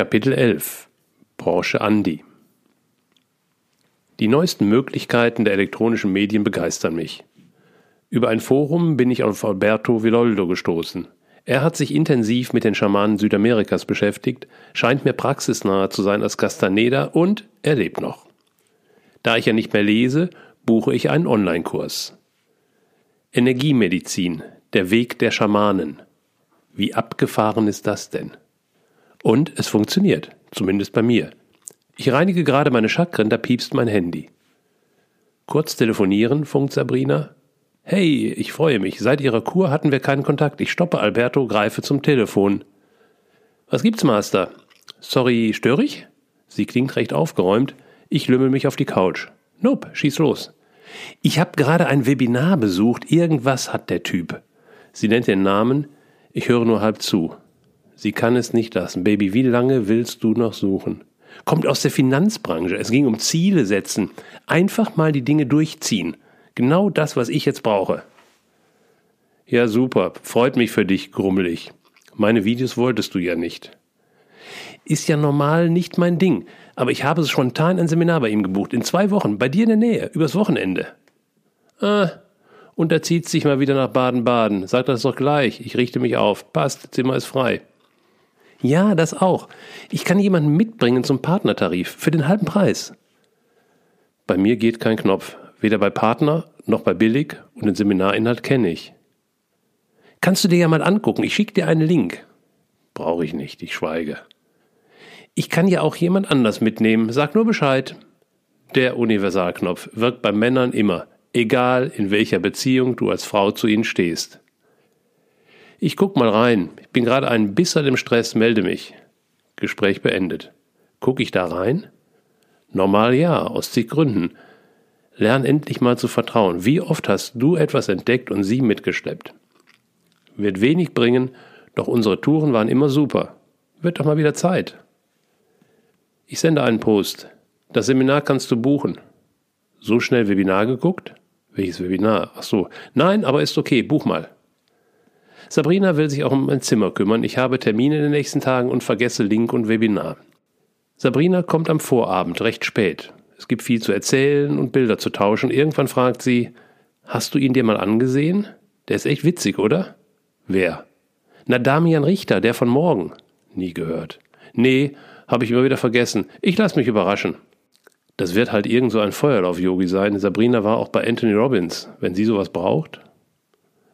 Kapitel 11 Branche Andi Die neuesten Möglichkeiten der elektronischen Medien begeistern mich. Über ein Forum bin ich auf Alberto Villoldo gestoßen. Er hat sich intensiv mit den Schamanen Südamerikas beschäftigt, scheint mir praxisnaher zu sein als Castaneda und er lebt noch. Da ich ja nicht mehr lese, buche ich einen Online-Kurs. Energiemedizin, der Weg der Schamanen. Wie abgefahren ist das denn? Und es funktioniert, zumindest bei mir. Ich reinige gerade meine Chakren, da piepst mein Handy. Kurz telefonieren, funkt Sabrina. Hey, ich freue mich. Seit Ihrer Kur hatten wir keinen Kontakt. Ich stoppe Alberto, greife zum Telefon. Was gibt's, Master? Sorry, störe ich? Sie klingt recht aufgeräumt. Ich lümmel mich auf die Couch. Nope, schieß los. Ich hab gerade ein Webinar besucht. Irgendwas hat der Typ. Sie nennt den Namen. Ich höre nur halb zu. Sie kann es nicht lassen. Baby, wie lange willst du noch suchen? Kommt aus der Finanzbranche. Es ging um Ziele setzen. Einfach mal die Dinge durchziehen. Genau das, was ich jetzt brauche. Ja, super. Freut mich für dich, grummelig. Meine Videos wolltest du ja nicht. Ist ja normal nicht mein Ding. Aber ich habe spontan ein Seminar bei ihm gebucht. In zwei Wochen. Bei dir in der Nähe. Übers Wochenende. Ah, und er zieht sich mal wieder nach Baden-Baden. Sag das doch gleich. Ich richte mich auf. Passt. Zimmer ist frei. Ja, das auch. Ich kann jemanden mitbringen zum Partnertarif für den halben Preis. Bei mir geht kein Knopf, weder bei Partner noch bei billig und den Seminarinhalt kenne ich. Kannst du dir ja mal angucken, ich schicke dir einen Link. Brauche ich nicht, ich schweige. Ich kann ja auch jemand anders mitnehmen, sag nur Bescheid. Der Universalknopf wirkt bei Männern immer, egal in welcher Beziehung du als Frau zu ihnen stehst. Ich guck mal rein. Ich bin gerade ein bisschen im Stress, melde mich. Gespräch beendet. Guck ich da rein? Normal ja, aus zig Gründen. Lern endlich mal zu vertrauen. Wie oft hast du etwas entdeckt und sie mitgeschleppt? Wird wenig bringen, doch unsere Touren waren immer super. Wird doch mal wieder Zeit. Ich sende einen Post. Das Seminar kannst du buchen. So schnell Webinar geguckt? Welches Webinar? Ach so. Nein, aber ist okay, buch mal. Sabrina will sich auch um mein Zimmer kümmern. Ich habe Termine in den nächsten Tagen und vergesse Link und Webinar. Sabrina kommt am Vorabend, recht spät. Es gibt viel zu erzählen und Bilder zu tauschen. Irgendwann fragt sie, hast du ihn dir mal angesehen? Der ist echt witzig, oder? Wer? Na, Damian Richter, der von morgen. Nie gehört. Nee, habe ich immer wieder vergessen. Ich lass mich überraschen. Das wird halt irgend so ein Feuerlauf-Yogi sein. Sabrina war auch bei Anthony Robbins. Wenn sie sowas braucht,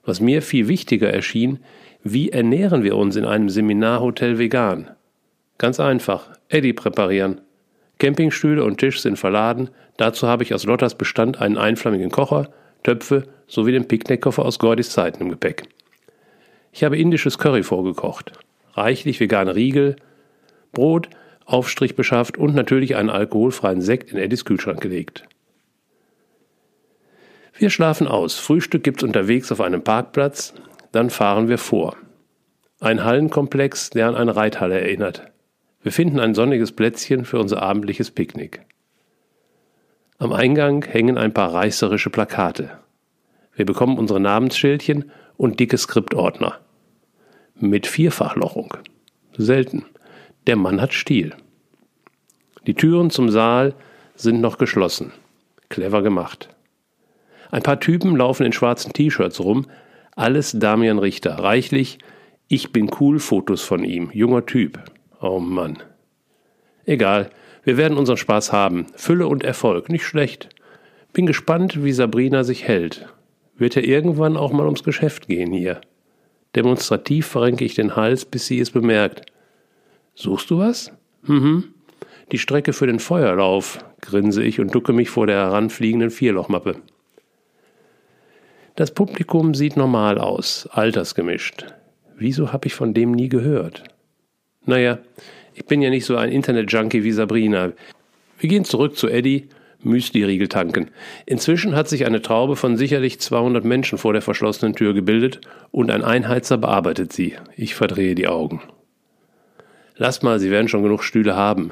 was mir viel wichtiger erschien, wie ernähren wir uns in einem Seminarhotel vegan? Ganz einfach, Eddy präparieren. Campingstühle und Tisch sind verladen, dazu habe ich aus Lottas Bestand einen einflammigen Kocher, Töpfe sowie den Picknickkoffer aus Gordis Zeiten im Gepäck. Ich habe indisches Curry vorgekocht, reichlich vegane Riegel, Brot, Aufstrich beschafft und natürlich einen alkoholfreien Sekt in Eddys Kühlschrank gelegt. Wir schlafen aus. Frühstück gibt's unterwegs auf einem Parkplatz. Dann fahren wir vor. Ein Hallenkomplex, der an eine Reithalle erinnert. Wir finden ein sonniges Plätzchen für unser abendliches Picknick. Am Eingang hängen ein paar reißerische Plakate. Wir bekommen unsere Namensschildchen und dicke Skriptordner. Mit Vierfachlochung. Selten. Der Mann hat Stil. Die Türen zum Saal sind noch geschlossen. Clever gemacht. Ein paar Typen laufen in schwarzen T-Shirts rum, alles Damian Richter, reichlich Ich bin cool Fotos von ihm, junger Typ. Oh Mann. Egal, wir werden unseren Spaß haben. Fülle und Erfolg, nicht schlecht. Bin gespannt, wie Sabrina sich hält. Wird er irgendwann auch mal ums Geschäft gehen hier? Demonstrativ verrenke ich den Hals, bis sie es bemerkt. Suchst du was? Mhm. Die Strecke für den Feuerlauf, grinse ich und ducke mich vor der heranfliegenden Vierlochmappe. Das Publikum sieht normal aus, altersgemischt. Wieso habe ich von dem nie gehört? Naja, ich bin ja nicht so ein Internet-Junkie wie Sabrina. Wir gehen zurück zu Eddie, Müsli-Riegel tanken. Inzwischen hat sich eine Traube von sicherlich 200 Menschen vor der verschlossenen Tür gebildet und ein Einheizer bearbeitet sie. Ich verdrehe die Augen. Lass mal, Sie werden schon genug Stühle haben.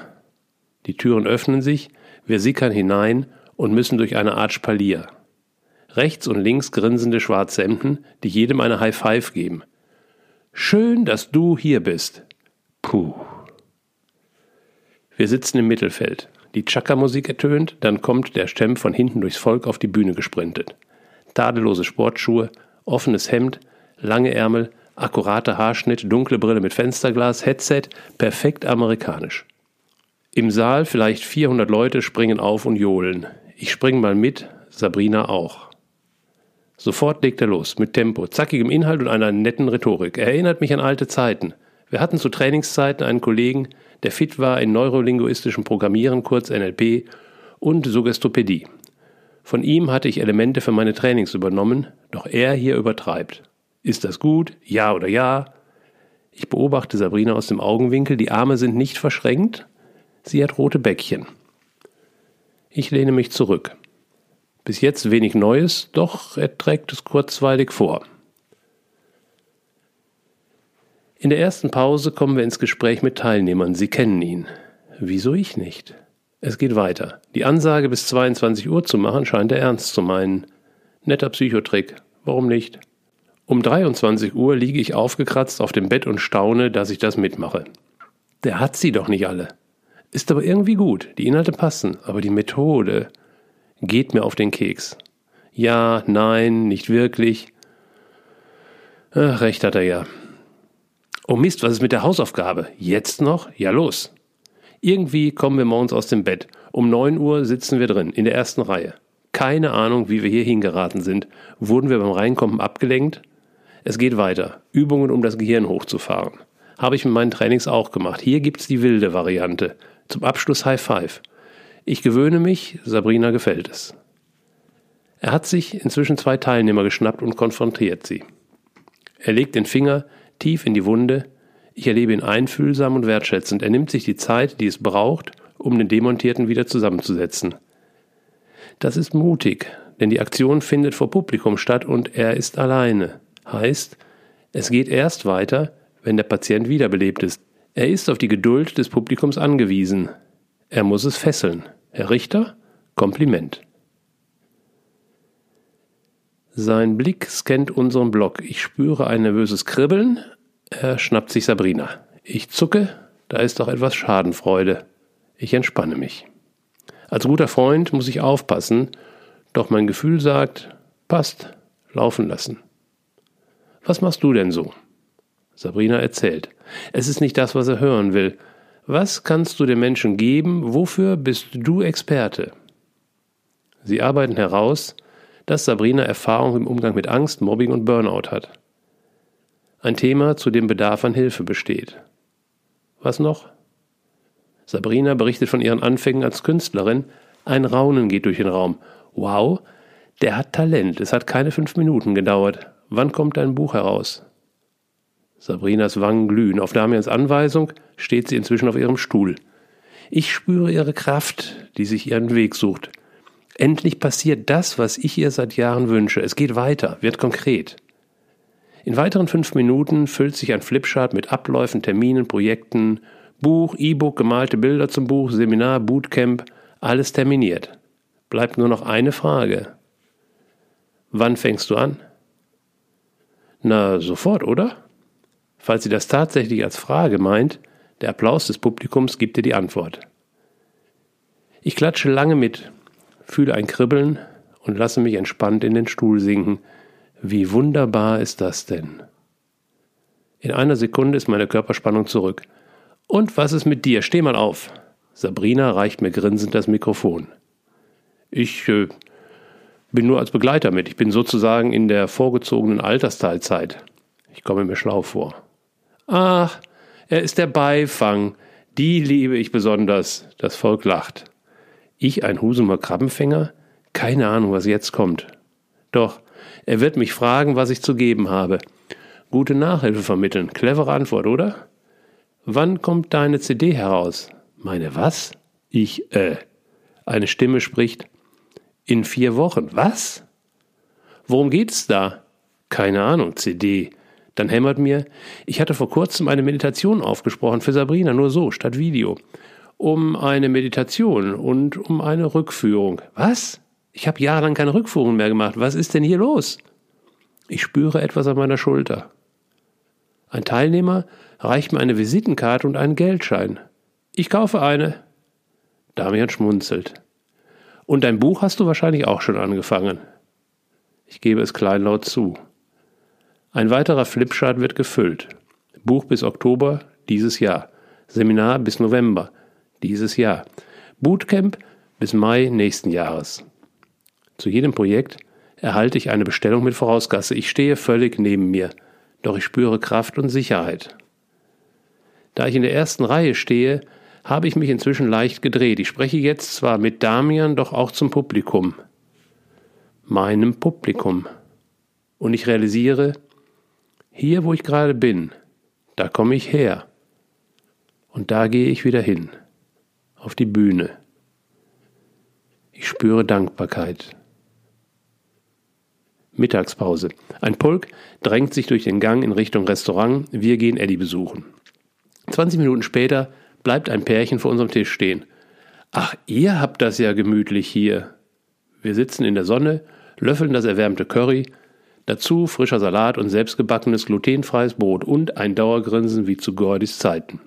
Die Türen öffnen sich, wir sickern hinein und müssen durch eine Art Spalier. Rechts und links grinsende schwarze Hemden, die jedem eine High Five geben. Schön, dass du hier bist. Puh. Wir sitzen im Mittelfeld. Die Chaka-Musik ertönt, dann kommt der Stemp von hinten durchs Volk auf die Bühne gesprintet. Tadellose Sportschuhe, offenes Hemd, lange Ärmel, akkurater Haarschnitt, dunkle Brille mit Fensterglas, Headset, perfekt amerikanisch. Im Saal vielleicht 400 Leute springen auf und johlen. Ich spring mal mit, Sabrina auch. Sofort legt er los, mit Tempo, zackigem Inhalt und einer netten Rhetorik. Er erinnert mich an alte Zeiten. Wir hatten zu Trainingszeiten einen Kollegen, der fit war in neurolinguistischem Programmieren, kurz NLP, und Suggestopädie. Von ihm hatte ich Elemente für meine Trainings übernommen, doch er hier übertreibt. Ist das gut? Ja oder ja? Ich beobachte Sabrina aus dem Augenwinkel, die Arme sind nicht verschränkt, Sie hat rote Bäckchen. Ich lehne mich zurück. Bis jetzt wenig Neues, doch er trägt es kurzweilig vor. In der ersten Pause kommen wir ins Gespräch mit Teilnehmern. Sie kennen ihn. Wieso ich nicht? Es geht weiter. Die Ansage bis 22 Uhr zu machen scheint er ernst zu meinen. Netter Psychotrick. Warum nicht? Um 23 Uhr liege ich aufgekratzt auf dem Bett und staune, dass ich das mitmache. Der hat sie doch nicht alle. Ist aber irgendwie gut. Die Inhalte passen, aber die Methode geht mir auf den Keks. Ja, nein, nicht wirklich. Ach, recht hat er ja. Oh Mist, was ist mit der Hausaufgabe? Jetzt noch? Ja, los. Irgendwie kommen wir morgens aus dem Bett. Um neun Uhr sitzen wir drin, in der ersten Reihe. Keine Ahnung, wie wir hier hingeraten sind. Wurden wir beim Reinkommen abgelenkt? Es geht weiter. Übungen, um das Gehirn hochzufahren. Habe ich mit meinen Trainings auch gemacht. Hier gibt's die wilde Variante. Zum Abschluss High Five. Ich gewöhne mich, Sabrina gefällt es. Er hat sich inzwischen zwei Teilnehmer geschnappt und konfrontiert sie. Er legt den Finger tief in die Wunde. Ich erlebe ihn einfühlsam und wertschätzend. Er nimmt sich die Zeit, die es braucht, um den Demontierten wieder zusammenzusetzen. Das ist mutig, denn die Aktion findet vor Publikum statt und er ist alleine. Heißt, es geht erst weiter, wenn der Patient wiederbelebt ist. Er ist auf die Geduld des Publikums angewiesen. Er muss es fesseln. Herr Richter, Kompliment. Sein Blick scannt unseren Block. Ich spüre ein nervöses Kribbeln. Er schnappt sich Sabrina. Ich zucke, da ist doch etwas Schadenfreude. Ich entspanne mich. Als guter Freund muss ich aufpassen, doch mein Gefühl sagt, passt, laufen lassen. Was machst du denn so? Sabrina erzählt. Es ist nicht das, was er hören will. Was kannst du den Menschen geben? Wofür bist du Experte? Sie arbeiten heraus, dass Sabrina Erfahrung im Umgang mit Angst, Mobbing und Burnout hat. Ein Thema, zu dem Bedarf an Hilfe besteht. Was noch? Sabrina berichtet von ihren Anfängen als Künstlerin. Ein Raunen geht durch den Raum. Wow, der hat Talent. Es hat keine fünf Minuten gedauert. Wann kommt dein Buch heraus? Sabrinas Wangen glühen. Auf Damians Anweisung steht sie inzwischen auf ihrem Stuhl. Ich spüre ihre Kraft, die sich ihren Weg sucht. Endlich passiert das, was ich ihr seit Jahren wünsche. Es geht weiter, wird konkret. In weiteren fünf Minuten füllt sich ein Flipchart mit Abläufen, Terminen, Projekten, Buch, E-Book, gemalte Bilder zum Buch, Seminar, Bootcamp, alles terminiert. Bleibt nur noch eine Frage. Wann fängst du an? Na, sofort, oder? Falls sie das tatsächlich als Frage meint, der Applaus des Publikums gibt ihr die Antwort. Ich klatsche lange mit, fühle ein Kribbeln und lasse mich entspannt in den Stuhl sinken. Wie wunderbar ist das denn? In einer Sekunde ist meine Körperspannung zurück. Und was ist mit dir? Steh mal auf. Sabrina reicht mir grinsend das Mikrofon. Ich äh, bin nur als Begleiter mit. Ich bin sozusagen in der vorgezogenen Altersteilzeit. Ich komme mir schlau vor. Ach, er ist der Beifang. Die liebe ich besonders. Das Volk lacht. Ich ein Husumer Krabbenfänger? Keine Ahnung, was jetzt kommt. Doch, er wird mich fragen, was ich zu geben habe. Gute Nachhilfe vermitteln. Clevere Antwort, oder? Wann kommt deine CD heraus? Meine was? Ich, äh. Eine Stimme spricht. In vier Wochen. Was? Worum geht es da? Keine Ahnung, CD. Dann hämmert mir, ich hatte vor kurzem eine Meditation aufgesprochen für Sabrina, nur so, statt Video. Um eine Meditation und um eine Rückführung. Was? Ich habe jahrelang keine Rückführung mehr gemacht. Was ist denn hier los? Ich spüre etwas an meiner Schulter. Ein Teilnehmer reicht mir eine Visitenkarte und einen Geldschein. Ich kaufe eine. Damian schmunzelt. Und dein Buch hast du wahrscheinlich auch schon angefangen. Ich gebe es kleinlaut zu. Ein weiterer Flipchart wird gefüllt. Buch bis Oktober dieses Jahr. Seminar bis November dieses Jahr. Bootcamp bis Mai nächsten Jahres. Zu jedem Projekt erhalte ich eine Bestellung mit Vorausgasse. Ich stehe völlig neben mir, doch ich spüre Kraft und Sicherheit. Da ich in der ersten Reihe stehe, habe ich mich inzwischen leicht gedreht. Ich spreche jetzt zwar mit Damian, doch auch zum Publikum. Meinem Publikum. Und ich realisiere, hier wo ich gerade bin, da komme ich her. Und da gehe ich wieder hin. Auf die Bühne. Ich spüre Dankbarkeit. Mittagspause. Ein Pulk drängt sich durch den Gang in Richtung Restaurant. Wir gehen Eddie besuchen. 20 Minuten später bleibt ein Pärchen vor unserem Tisch stehen. Ach, ihr habt das ja gemütlich hier. Wir sitzen in der Sonne, löffeln das erwärmte Curry, dazu frischer Salat und selbstgebackenes glutenfreies Brot und ein Dauergrinsen wie zu Gordis Zeiten.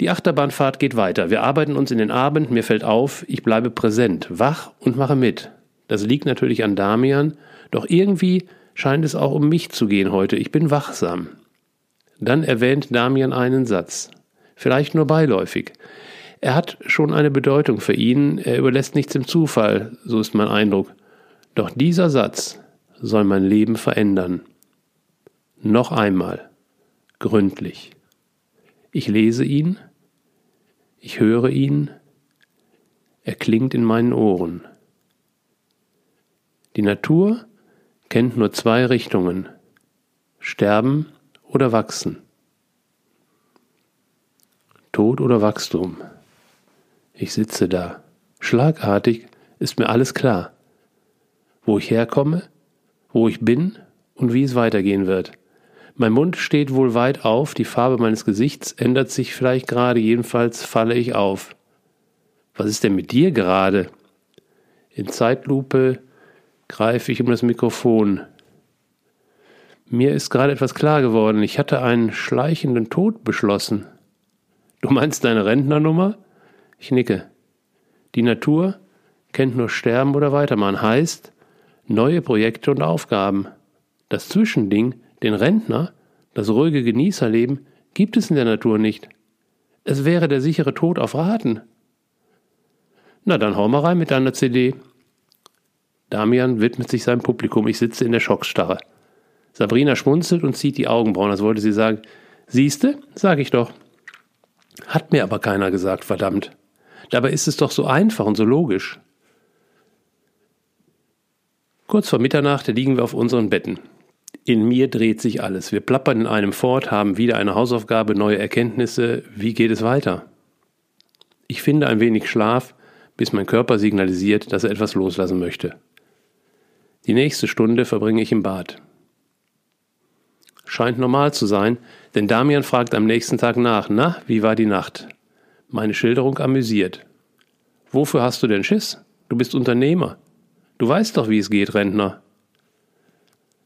Die Achterbahnfahrt geht weiter. Wir arbeiten uns in den Abend, mir fällt auf, ich bleibe präsent, wach und mache mit. Das liegt natürlich an Damian, doch irgendwie scheint es auch um mich zu gehen heute. Ich bin wachsam. Dann erwähnt Damian einen Satz, vielleicht nur beiläufig. Er hat schon eine Bedeutung für ihn, er überlässt nichts im Zufall, so ist mein Eindruck. Doch dieser Satz soll mein Leben verändern. Noch einmal, gründlich. Ich lese ihn, ich höre ihn, er klingt in meinen Ohren. Die Natur kennt nur zwei Richtungen, sterben oder wachsen? Tod oder Wachstum? Ich sitze da. Schlagartig ist mir alles klar. Wo ich herkomme, wo ich bin und wie es weitergehen wird. Mein Mund steht wohl weit auf, die Farbe meines Gesichts ändert sich vielleicht gerade, jedenfalls falle ich auf. Was ist denn mit dir gerade? In Zeitlupe greife ich um das Mikrofon. Mir ist gerade etwas klar geworden. Ich hatte einen schleichenden Tod beschlossen. Du meinst deine Rentnernummer? Ich nicke. Die Natur kennt nur Sterben oder Weitermachen. Heißt, neue Projekte und Aufgaben. Das Zwischending, den Rentner, das ruhige Genießerleben, gibt es in der Natur nicht. Es wäre der sichere Tod auf Raten. Na dann hau mal rein mit deiner CD. Damian widmet sich seinem Publikum. Ich sitze in der Schockstarre. Sabrina schmunzelt und zieht die Augenbrauen, als wollte sie sagen, siehste, sag ich doch. Hat mir aber keiner gesagt, verdammt. Dabei ist es doch so einfach und so logisch. Kurz vor Mitternacht liegen wir auf unseren Betten. In mir dreht sich alles. Wir plappern in einem fort, haben wieder eine Hausaufgabe, neue Erkenntnisse. Wie geht es weiter? Ich finde ein wenig Schlaf, bis mein Körper signalisiert, dass er etwas loslassen möchte. Die nächste Stunde verbringe ich im Bad scheint normal zu sein, denn Damian fragt am nächsten Tag nach, na, wie war die Nacht? Meine Schilderung amüsiert. Wofür hast du denn Schiss? Du bist Unternehmer. Du weißt doch, wie es geht, Rentner.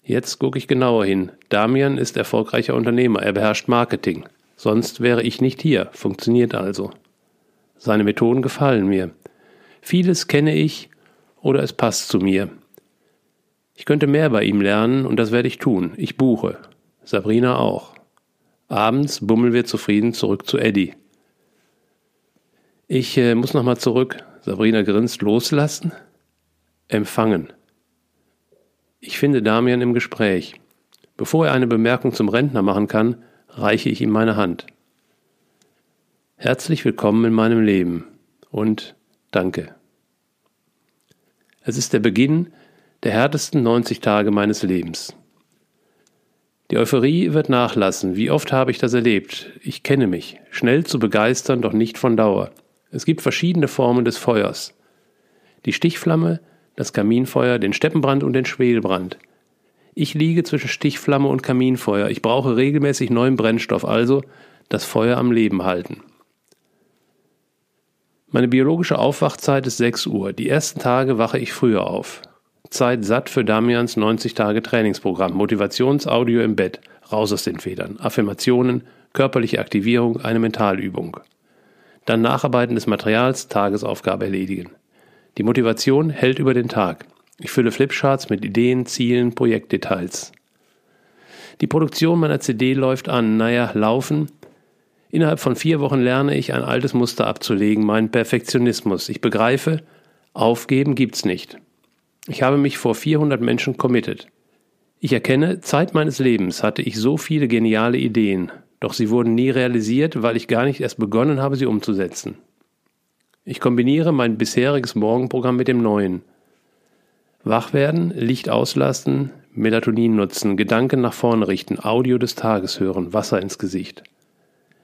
Jetzt gucke ich genauer hin. Damian ist erfolgreicher Unternehmer, er beherrscht Marketing. Sonst wäre ich nicht hier, funktioniert also. Seine Methoden gefallen mir. Vieles kenne ich oder es passt zu mir. Ich könnte mehr bei ihm lernen und das werde ich tun. Ich buche. Sabrina auch. Abends bummeln wir zufrieden zurück zu Eddie. Ich äh, muss nochmal zurück. Sabrina grinst. Loslassen? Empfangen. Ich finde Damian im Gespräch. Bevor er eine Bemerkung zum Rentner machen kann, reiche ich ihm meine Hand. Herzlich willkommen in meinem Leben und danke. Es ist der Beginn der härtesten 90 Tage meines Lebens. Die Euphorie wird nachlassen. Wie oft habe ich das erlebt? Ich kenne mich. Schnell zu begeistern, doch nicht von Dauer. Es gibt verschiedene Formen des Feuers. Die Stichflamme, das Kaminfeuer, den Steppenbrand und den Schwedelbrand. Ich liege zwischen Stichflamme und Kaminfeuer. Ich brauche regelmäßig neuen Brennstoff, also das Feuer am Leben halten. Meine biologische Aufwachzeit ist 6 Uhr. Die ersten Tage wache ich früher auf. Zeit satt für Damians 90 Tage Trainingsprogramm. Motivationsaudio im Bett. Raus aus den Federn. Affirmationen, körperliche Aktivierung, eine Mentalübung. Dann Nacharbeiten des Materials, Tagesaufgabe erledigen. Die Motivation hält über den Tag. Ich fülle Flipcharts mit Ideen, Zielen, Projektdetails. Die Produktion meiner CD läuft an, naja, laufen. Innerhalb von vier Wochen lerne ich, ein altes Muster abzulegen, meinen Perfektionismus. Ich begreife, aufgeben gibt's nicht. Ich habe mich vor 400 Menschen committed. Ich erkenne, Zeit meines Lebens hatte ich so viele geniale Ideen, doch sie wurden nie realisiert, weil ich gar nicht erst begonnen habe, sie umzusetzen. Ich kombiniere mein bisheriges Morgenprogramm mit dem neuen. Wach werden, Licht auslassen, Melatonin nutzen, Gedanken nach vorne richten, Audio des Tages hören, Wasser ins Gesicht.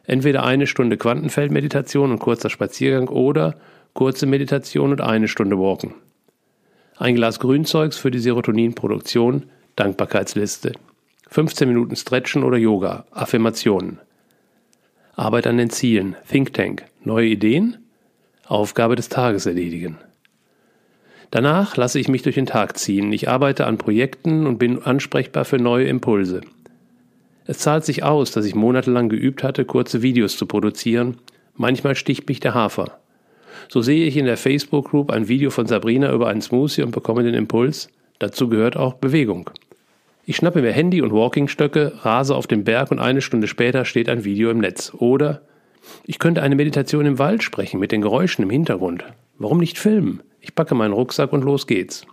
Entweder eine Stunde Quantenfeldmeditation und kurzer Spaziergang oder kurze Meditation und eine Stunde Walken. Ein Glas Grünzeugs für die Serotoninproduktion, Dankbarkeitsliste. 15 Minuten Stretchen oder Yoga, Affirmationen. Arbeit an den Zielen, Think Tank, neue Ideen, Aufgabe des Tages erledigen. Danach lasse ich mich durch den Tag ziehen. Ich arbeite an Projekten und bin ansprechbar für neue Impulse. Es zahlt sich aus, dass ich monatelang geübt hatte, kurze Videos zu produzieren. Manchmal sticht mich der Hafer. So sehe ich in der Facebook-Group ein Video von Sabrina über einen Smoothie und bekomme den Impuls, dazu gehört auch Bewegung. Ich schnappe mir Handy und Walkingstöcke, rase auf den Berg und eine Stunde später steht ein Video im Netz. Oder ich könnte eine Meditation im Wald sprechen mit den Geräuschen im Hintergrund. Warum nicht filmen? Ich packe meinen Rucksack und los geht's.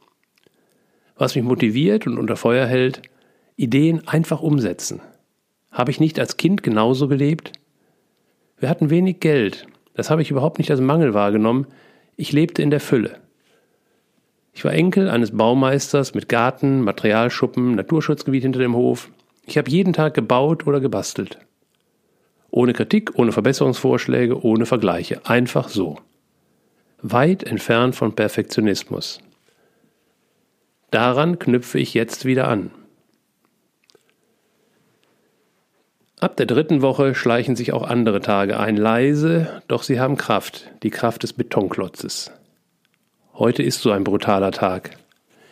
Was mich motiviert und unter Feuer hält, Ideen einfach umsetzen. Habe ich nicht als Kind genauso gelebt? Wir hatten wenig Geld. Das habe ich überhaupt nicht als Mangel wahrgenommen. Ich lebte in der Fülle. Ich war Enkel eines Baumeisters mit Garten, Materialschuppen, Naturschutzgebiet hinter dem Hof. Ich habe jeden Tag gebaut oder gebastelt. Ohne Kritik, ohne Verbesserungsvorschläge, ohne Vergleiche. Einfach so. Weit entfernt von Perfektionismus. Daran knüpfe ich jetzt wieder an. Ab der dritten Woche schleichen sich auch andere Tage ein, leise, doch sie haben Kraft, die Kraft des Betonklotzes. Heute ist so ein brutaler Tag.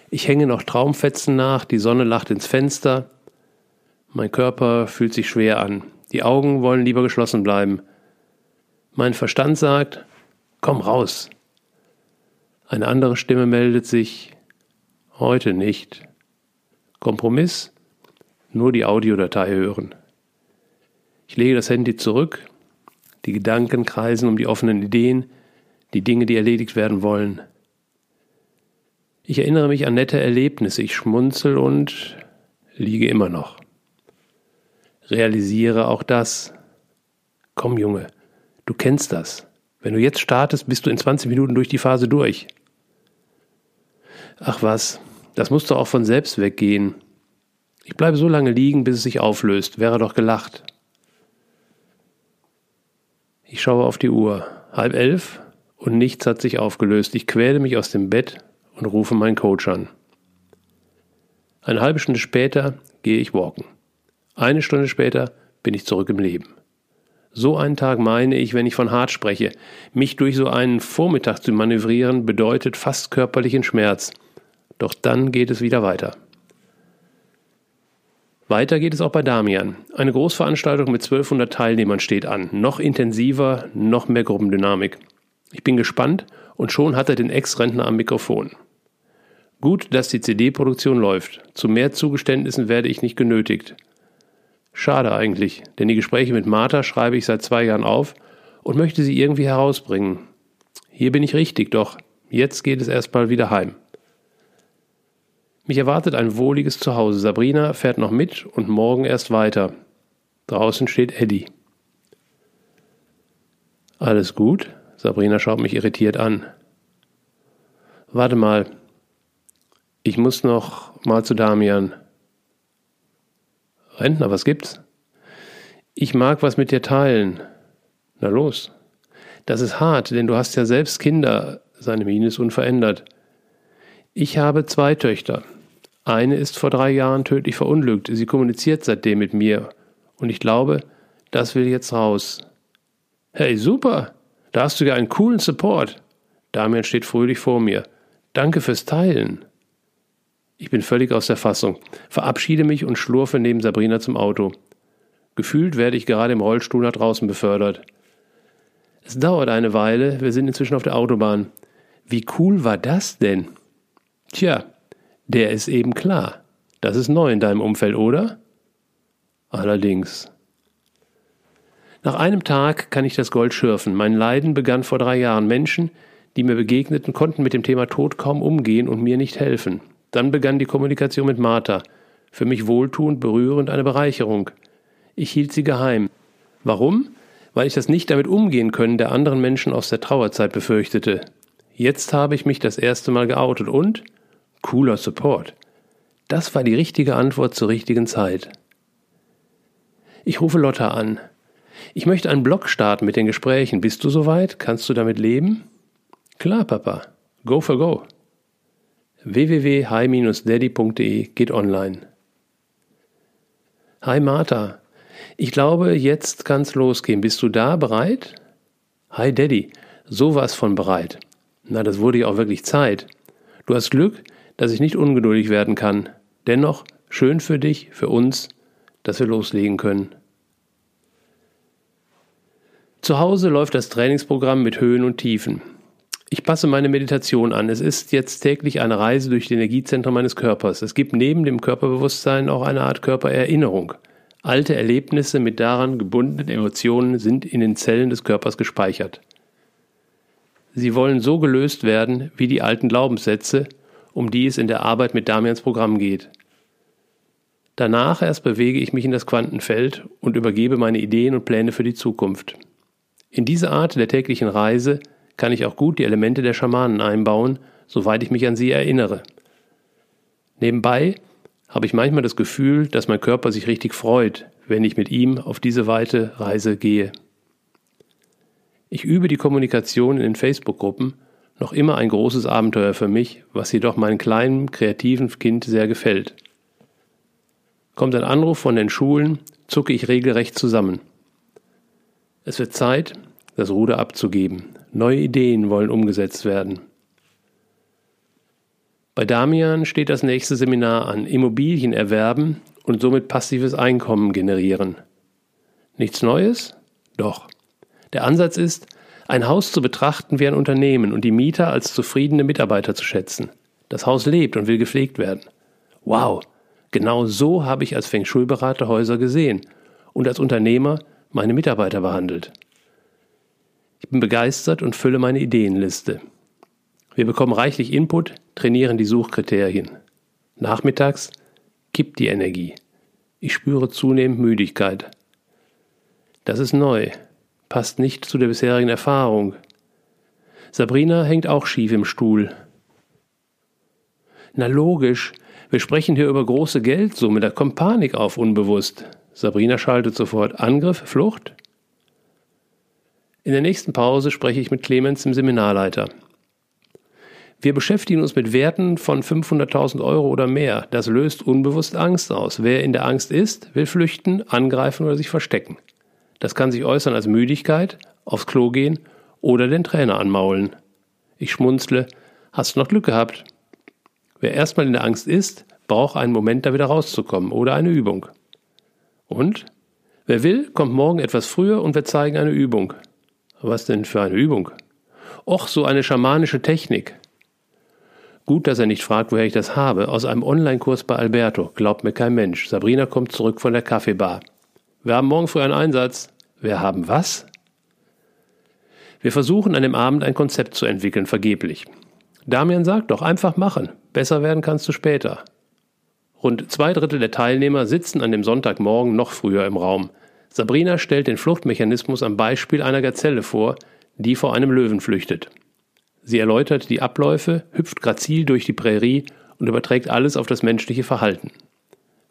Ich hänge noch Traumfetzen nach, die Sonne lacht ins Fenster. Mein Körper fühlt sich schwer an. Die Augen wollen lieber geschlossen bleiben. Mein Verstand sagt, komm raus. Eine andere Stimme meldet sich, heute nicht. Kompromiss, nur die Audiodatei hören. Ich lege das Handy zurück, die Gedanken kreisen um die offenen Ideen, die Dinge, die erledigt werden wollen. Ich erinnere mich an nette Erlebnisse, ich schmunzel und liege immer noch. Realisiere auch das. Komm, Junge, du kennst das. Wenn du jetzt startest, bist du in 20 Minuten durch die Phase durch. Ach was, das muss doch auch von selbst weggehen. Ich bleibe so lange liegen, bis es sich auflöst, wäre doch gelacht. Ich schaue auf die Uhr. Halb elf und nichts hat sich aufgelöst. Ich quäle mich aus dem Bett und rufe meinen Coach an. Eine halbe Stunde später gehe ich walken. Eine Stunde später bin ich zurück im Leben. So einen Tag meine ich, wenn ich von hart spreche. Mich durch so einen Vormittag zu manövrieren bedeutet fast körperlichen Schmerz. Doch dann geht es wieder weiter. Weiter geht es auch bei Damian. Eine Großveranstaltung mit 1200 Teilnehmern steht an. Noch intensiver, noch mehr Gruppendynamik. Ich bin gespannt und schon hat er den Ex-Rentner am Mikrofon. Gut, dass die CD-Produktion läuft. Zu mehr Zugeständnissen werde ich nicht genötigt. Schade eigentlich, denn die Gespräche mit Martha schreibe ich seit zwei Jahren auf und möchte sie irgendwie herausbringen. Hier bin ich richtig, doch jetzt geht es erstmal wieder heim. Mich erwartet ein wohliges Zuhause. Sabrina fährt noch mit und morgen erst weiter. Draußen steht Eddie. Alles gut? Sabrina schaut mich irritiert an. Warte mal, ich muss noch mal zu Damian. Rentner, was gibt's? Ich mag was mit dir teilen. Na los. Das ist hart, denn du hast ja selbst Kinder. Seine Miene ist unverändert. Ich habe zwei Töchter. Eine ist vor drei Jahren tödlich verunglückt. Sie kommuniziert seitdem mit mir. Und ich glaube, das will jetzt raus. Hey, super! Da hast du ja einen coolen Support. Damian steht fröhlich vor mir. Danke fürs Teilen. Ich bin völlig aus der Fassung, verabschiede mich und schlurfe neben Sabrina zum Auto. Gefühlt werde ich gerade im Rollstuhl nach draußen befördert. Es dauert eine Weile, wir sind inzwischen auf der Autobahn. Wie cool war das denn? Tja, der ist eben klar. Das ist neu in deinem Umfeld, oder? Allerdings. Nach einem Tag kann ich das Gold schürfen. Mein Leiden begann vor drei Jahren. Menschen, die mir begegneten, konnten mit dem Thema Tod kaum umgehen und mir nicht helfen. Dann begann die Kommunikation mit Martha. Für mich wohltuend, berührend, eine Bereicherung. Ich hielt sie geheim. Warum? Weil ich das nicht damit umgehen können der anderen Menschen aus der Trauerzeit befürchtete. Jetzt habe ich mich das erste Mal geoutet und cooler Support. Das war die richtige Antwort zur richtigen Zeit. Ich rufe Lotta an. Ich möchte einen Blog starten mit den Gesprächen. Bist du soweit? Kannst du damit leben? Klar, Papa. Go for go. www.hi-daddy.de geht online. Hi Martha. Ich glaube, jetzt kann's losgehen. Bist du da bereit? Hi Daddy. Sowas von bereit. Na, das wurde ja auch wirklich Zeit. Du hast Glück, dass ich nicht ungeduldig werden kann. Dennoch schön für dich, für uns, dass wir loslegen können. Zu Hause läuft das Trainingsprogramm mit Höhen und Tiefen. Ich passe meine Meditation an. Es ist jetzt täglich eine Reise durch die Energiezentren meines Körpers. Es gibt neben dem Körperbewusstsein auch eine Art Körpererinnerung. Alte Erlebnisse mit daran gebundenen Emotionen sind in den Zellen des Körpers gespeichert. Sie wollen so gelöst werden wie die alten Glaubenssätze, um die es in der Arbeit mit Damians Programm geht. Danach erst bewege ich mich in das Quantenfeld und übergebe meine Ideen und Pläne für die Zukunft. In diese Art der täglichen Reise kann ich auch gut die Elemente der Schamanen einbauen, soweit ich mich an sie erinnere. Nebenbei habe ich manchmal das Gefühl, dass mein Körper sich richtig freut, wenn ich mit ihm auf diese weite Reise gehe. Ich übe die Kommunikation in den Facebook-Gruppen, noch immer ein großes Abenteuer für mich, was jedoch meinem kleinen, kreativen Kind sehr gefällt. Kommt ein Anruf von den Schulen, zucke ich regelrecht zusammen. Es wird Zeit, das Ruder abzugeben. Neue Ideen wollen umgesetzt werden. Bei Damian steht das nächste Seminar an Immobilien erwerben und somit passives Einkommen generieren. Nichts Neues? Doch. Der Ansatz ist, ein Haus zu betrachten wie ein Unternehmen und die Mieter als zufriedene Mitarbeiter zu schätzen. Das Haus lebt und will gepflegt werden. Wow, genau so habe ich als Feng Shui-Berater Häuser gesehen und als Unternehmer meine Mitarbeiter behandelt. Ich bin begeistert und fülle meine Ideenliste. Wir bekommen reichlich Input, trainieren die Suchkriterien. Nachmittags kippt die Energie. Ich spüre zunehmend Müdigkeit. Das ist neu, passt nicht zu der bisherigen Erfahrung. Sabrina hängt auch schief im Stuhl. Na logisch, wir sprechen hier über große Geldsummen, da kommt Panik auf unbewusst. Sabrina schaltet sofort. Angriff, Flucht? In der nächsten Pause spreche ich mit Clemens, dem Seminarleiter. Wir beschäftigen uns mit Werten von 500.000 Euro oder mehr. Das löst unbewusst Angst aus. Wer in der Angst ist, will flüchten, angreifen oder sich verstecken. Das kann sich äußern als Müdigkeit, aufs Klo gehen oder den Trainer anmaulen. Ich schmunzle. Hast du noch Glück gehabt? Wer erstmal in der Angst ist, braucht einen Moment, da wieder rauszukommen oder eine Übung. Und? Wer will, kommt morgen etwas früher und wir zeigen eine Übung. Was denn für eine Übung? Och, so eine schamanische Technik. Gut, dass er nicht fragt, woher ich das habe. Aus einem Online-Kurs bei Alberto. Glaubt mir kein Mensch. Sabrina kommt zurück von der Kaffeebar. Wir haben morgen früh einen Einsatz. Wir haben was? Wir versuchen an dem Abend ein Konzept zu entwickeln, vergeblich. Damian sagt doch, einfach machen. Besser werden kannst du später. Rund zwei Drittel der Teilnehmer sitzen an dem Sonntagmorgen noch früher im Raum. Sabrina stellt den Fluchtmechanismus am Beispiel einer Gazelle vor, die vor einem Löwen flüchtet. Sie erläutert die Abläufe, hüpft grazil durch die Prärie und überträgt alles auf das menschliche Verhalten.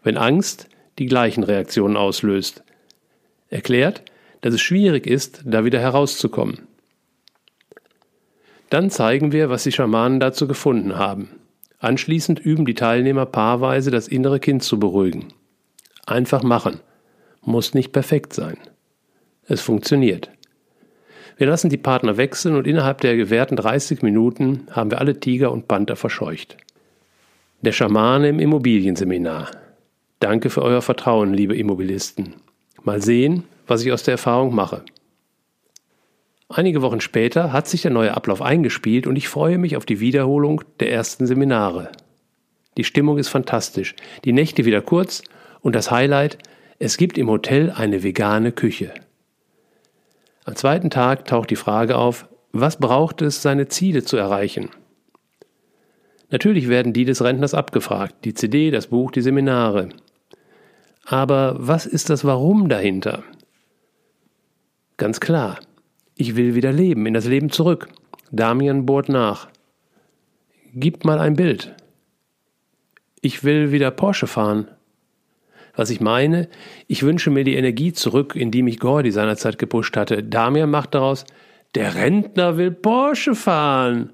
Wenn Angst die gleichen Reaktionen auslöst. Erklärt, dass es schwierig ist, da wieder herauszukommen. Dann zeigen wir, was die Schamanen dazu gefunden haben. Anschließend üben die Teilnehmer paarweise das innere Kind zu beruhigen. Einfach machen. Muss nicht perfekt sein. Es funktioniert. Wir lassen die Partner wechseln und innerhalb der gewährten 30 Minuten haben wir alle Tiger und Panther verscheucht. Der Schamane im Immobilienseminar. Danke für euer Vertrauen, liebe Immobilisten. Mal sehen, was ich aus der Erfahrung mache. Einige Wochen später hat sich der neue Ablauf eingespielt und ich freue mich auf die Wiederholung der ersten Seminare. Die Stimmung ist fantastisch, die Nächte wieder kurz und das Highlight, es gibt im Hotel eine vegane Küche. Am zweiten Tag taucht die Frage auf, was braucht es, seine Ziele zu erreichen? Natürlich werden die des Rentners abgefragt, die CD, das Buch, die Seminare. Aber was ist das Warum dahinter? Ganz klar, ich will wieder leben, in das Leben zurück. Damian bohrt nach. Gib mal ein Bild. Ich will wieder Porsche fahren. Was ich meine, ich wünsche mir die Energie zurück, in die mich Gordy seinerzeit gepusht hatte. Damian macht daraus, der Rentner will Porsche fahren.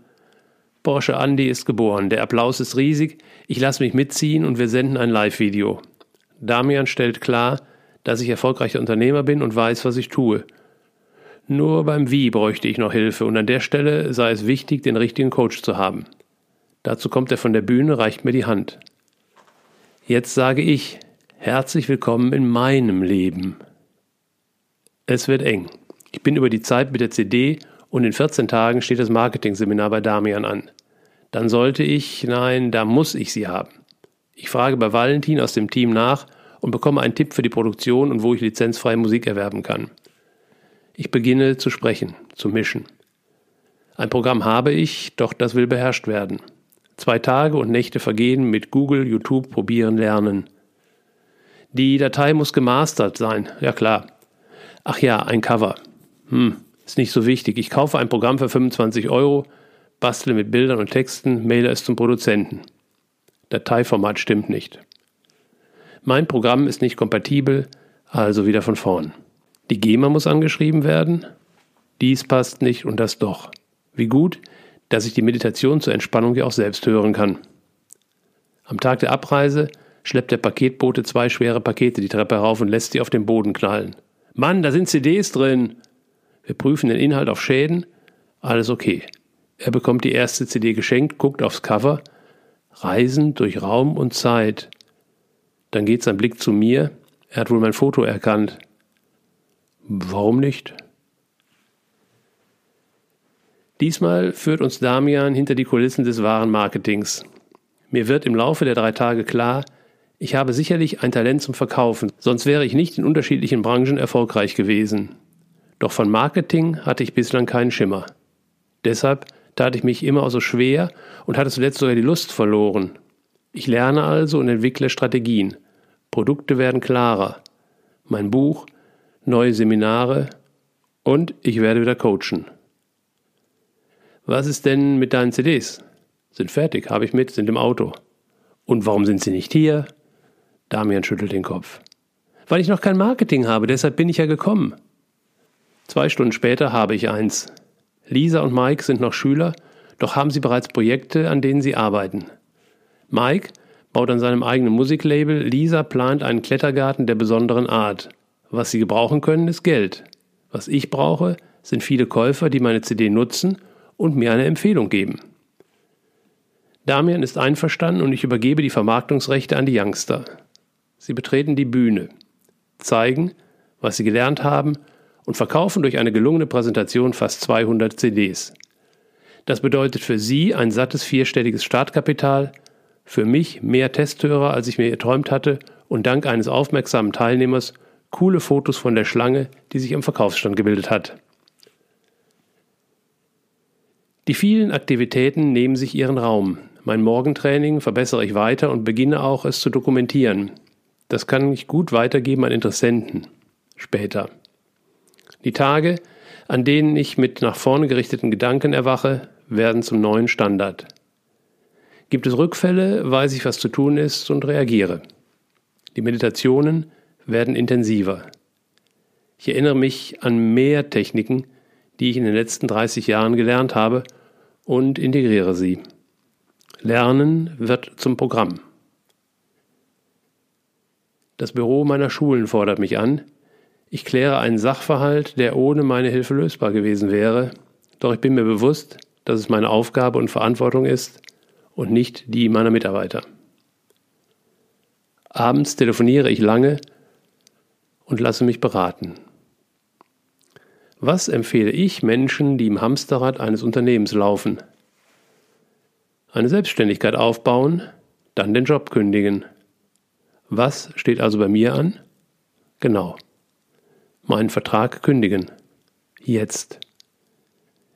Porsche Andy ist geboren. Der Applaus ist riesig. Ich lasse mich mitziehen und wir senden ein Live-Video. Damian stellt klar, dass ich erfolgreicher Unternehmer bin und weiß, was ich tue. Nur beim Wie bräuchte ich noch Hilfe und an der Stelle sei es wichtig, den richtigen Coach zu haben. Dazu kommt er von der Bühne, reicht mir die Hand. Jetzt sage ich, herzlich willkommen in meinem Leben. Es wird eng. Ich bin über die Zeit mit der CD und in 14 Tagen steht das Marketing-Seminar bei Damian an. Dann sollte ich, nein, da muss ich sie haben. Ich frage bei Valentin aus dem Team nach und bekomme einen Tipp für die Produktion und wo ich lizenzfreie Musik erwerben kann. Ich beginne zu sprechen, zu mischen. Ein Programm habe ich, doch das will beherrscht werden. Zwei Tage und Nächte vergehen mit Google, YouTube, probieren, lernen. Die Datei muss gemastert sein, ja klar. Ach ja, ein Cover. Hm, ist nicht so wichtig. Ich kaufe ein Programm für 25 Euro, bastle mit Bildern und Texten, maile es zum Produzenten. Dateiformat stimmt nicht. Mein Programm ist nicht kompatibel, also wieder von vorn. Die GEMA muss angeschrieben werden. Dies passt nicht und das doch. Wie gut, dass ich die Meditation zur Entspannung ja auch selbst hören kann. Am Tag der Abreise schleppt der Paketbote zwei schwere Pakete die Treppe herauf und lässt sie auf den Boden knallen. Mann, da sind CDs drin! Wir prüfen den Inhalt auf Schäden. Alles okay. Er bekommt die erste CD geschenkt, guckt aufs Cover. Reisen durch Raum und Zeit. Dann geht sein Blick zu mir. Er hat wohl mein Foto erkannt. Warum nicht? Diesmal führt uns Damian hinter die Kulissen des wahren Marketings. Mir wird im Laufe der drei Tage klar, ich habe sicherlich ein Talent zum Verkaufen, sonst wäre ich nicht in unterschiedlichen Branchen erfolgreich gewesen. Doch von Marketing hatte ich bislang keinen Schimmer. Deshalb tat ich mich immer so schwer und hatte zuletzt sogar die Lust verloren. Ich lerne also und entwickle Strategien. Produkte werden klarer. Mein Buch, neue Seminare und ich werde wieder coachen. Was ist denn mit deinen CDs? Sind fertig, habe ich mit, sind im Auto. Und warum sind sie nicht hier? Damian schüttelt den Kopf. Weil ich noch kein Marketing habe, deshalb bin ich ja gekommen. Zwei Stunden später habe ich eins. Lisa und Mike sind noch Schüler, doch haben sie bereits Projekte, an denen sie arbeiten. Mike baut an seinem eigenen Musiklabel, Lisa plant einen Klettergarten der besonderen Art. Was sie gebrauchen können, ist Geld. Was ich brauche, sind viele Käufer, die meine CD nutzen und mir eine Empfehlung geben. Damian ist einverstanden und ich übergebe die Vermarktungsrechte an die Youngster. Sie betreten die Bühne, zeigen, was sie gelernt haben und verkaufen durch eine gelungene Präsentation fast 200 CDs. Das bedeutet für Sie ein sattes vierstelliges Startkapital, für mich mehr Testhörer, als ich mir erträumt hatte und dank eines aufmerksamen Teilnehmers coole Fotos von der Schlange, die sich am Verkaufsstand gebildet hat. Die vielen Aktivitäten nehmen sich ihren Raum. Mein Morgentraining verbessere ich weiter und beginne auch es zu dokumentieren. Das kann ich gut weitergeben an Interessenten. Später. Die Tage, an denen ich mit nach vorne gerichteten Gedanken erwache, werden zum neuen Standard. Gibt es Rückfälle, weiß ich, was zu tun ist und reagiere. Die Meditationen werden intensiver. Ich erinnere mich an mehr Techniken, die ich in den letzten 30 Jahren gelernt habe und integriere sie. Lernen wird zum Programm. Das Büro meiner Schulen fordert mich an, ich kläre einen Sachverhalt, der ohne meine Hilfe lösbar gewesen wäre, doch ich bin mir bewusst, dass es meine Aufgabe und Verantwortung ist und nicht die meiner Mitarbeiter. Abends telefoniere ich lange und lasse mich beraten. Was empfehle ich Menschen, die im Hamsterrad eines Unternehmens laufen? Eine Selbstständigkeit aufbauen, dann den Job kündigen. Was steht also bei mir an? Genau. Meinen Vertrag kündigen. Jetzt.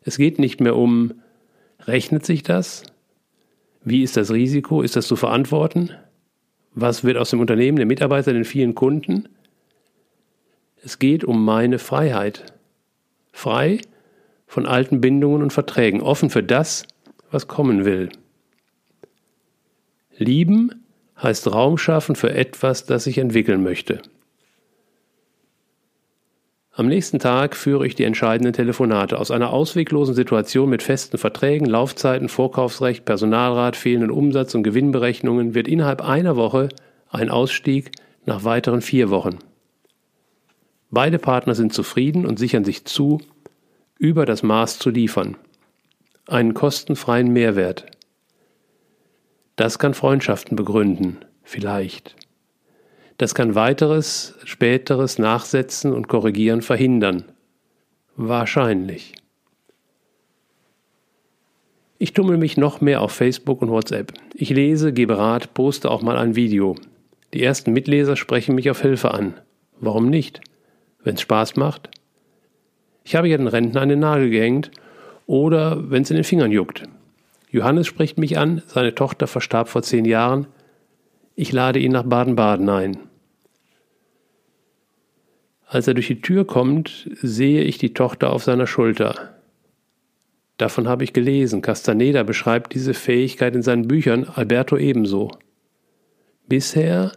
Es geht nicht mehr um, rechnet sich das? Wie ist das Risiko? Ist das zu verantworten? Was wird aus dem Unternehmen, den Mitarbeitern, den vielen Kunden? Es geht um meine Freiheit. Frei von alten Bindungen und Verträgen, offen für das, was kommen will. Lieben heißt Raum schaffen für etwas, das ich entwickeln möchte. Am nächsten Tag führe ich die entscheidenden Telefonate. Aus einer ausweglosen Situation mit festen Verträgen, Laufzeiten, Vorkaufsrecht, Personalrat, fehlenden Umsatz und Gewinnberechnungen wird innerhalb einer Woche ein Ausstieg nach weiteren vier Wochen. Beide Partner sind zufrieden und sichern sich zu, über das Maß zu liefern. Einen kostenfreien Mehrwert. Das kann Freundschaften begründen, vielleicht. Das kann weiteres, späteres Nachsetzen und Korrigieren verhindern. Wahrscheinlich. Ich tummel mich noch mehr auf Facebook und WhatsApp. Ich lese, gebe Rat, poste auch mal ein Video. Die ersten Mitleser sprechen mich auf Hilfe an. Warum nicht? Wenn es Spaß macht? Ich habe ja den Rentner an den Nagel gehängt oder wenn es in den Fingern juckt. Johannes spricht mich an, seine Tochter verstarb vor zehn Jahren. Ich lade ihn nach Baden-Baden ein. Als er durch die Tür kommt, sehe ich die Tochter auf seiner Schulter. Davon habe ich gelesen. Castaneda beschreibt diese Fähigkeit in seinen Büchern, Alberto ebenso. Bisher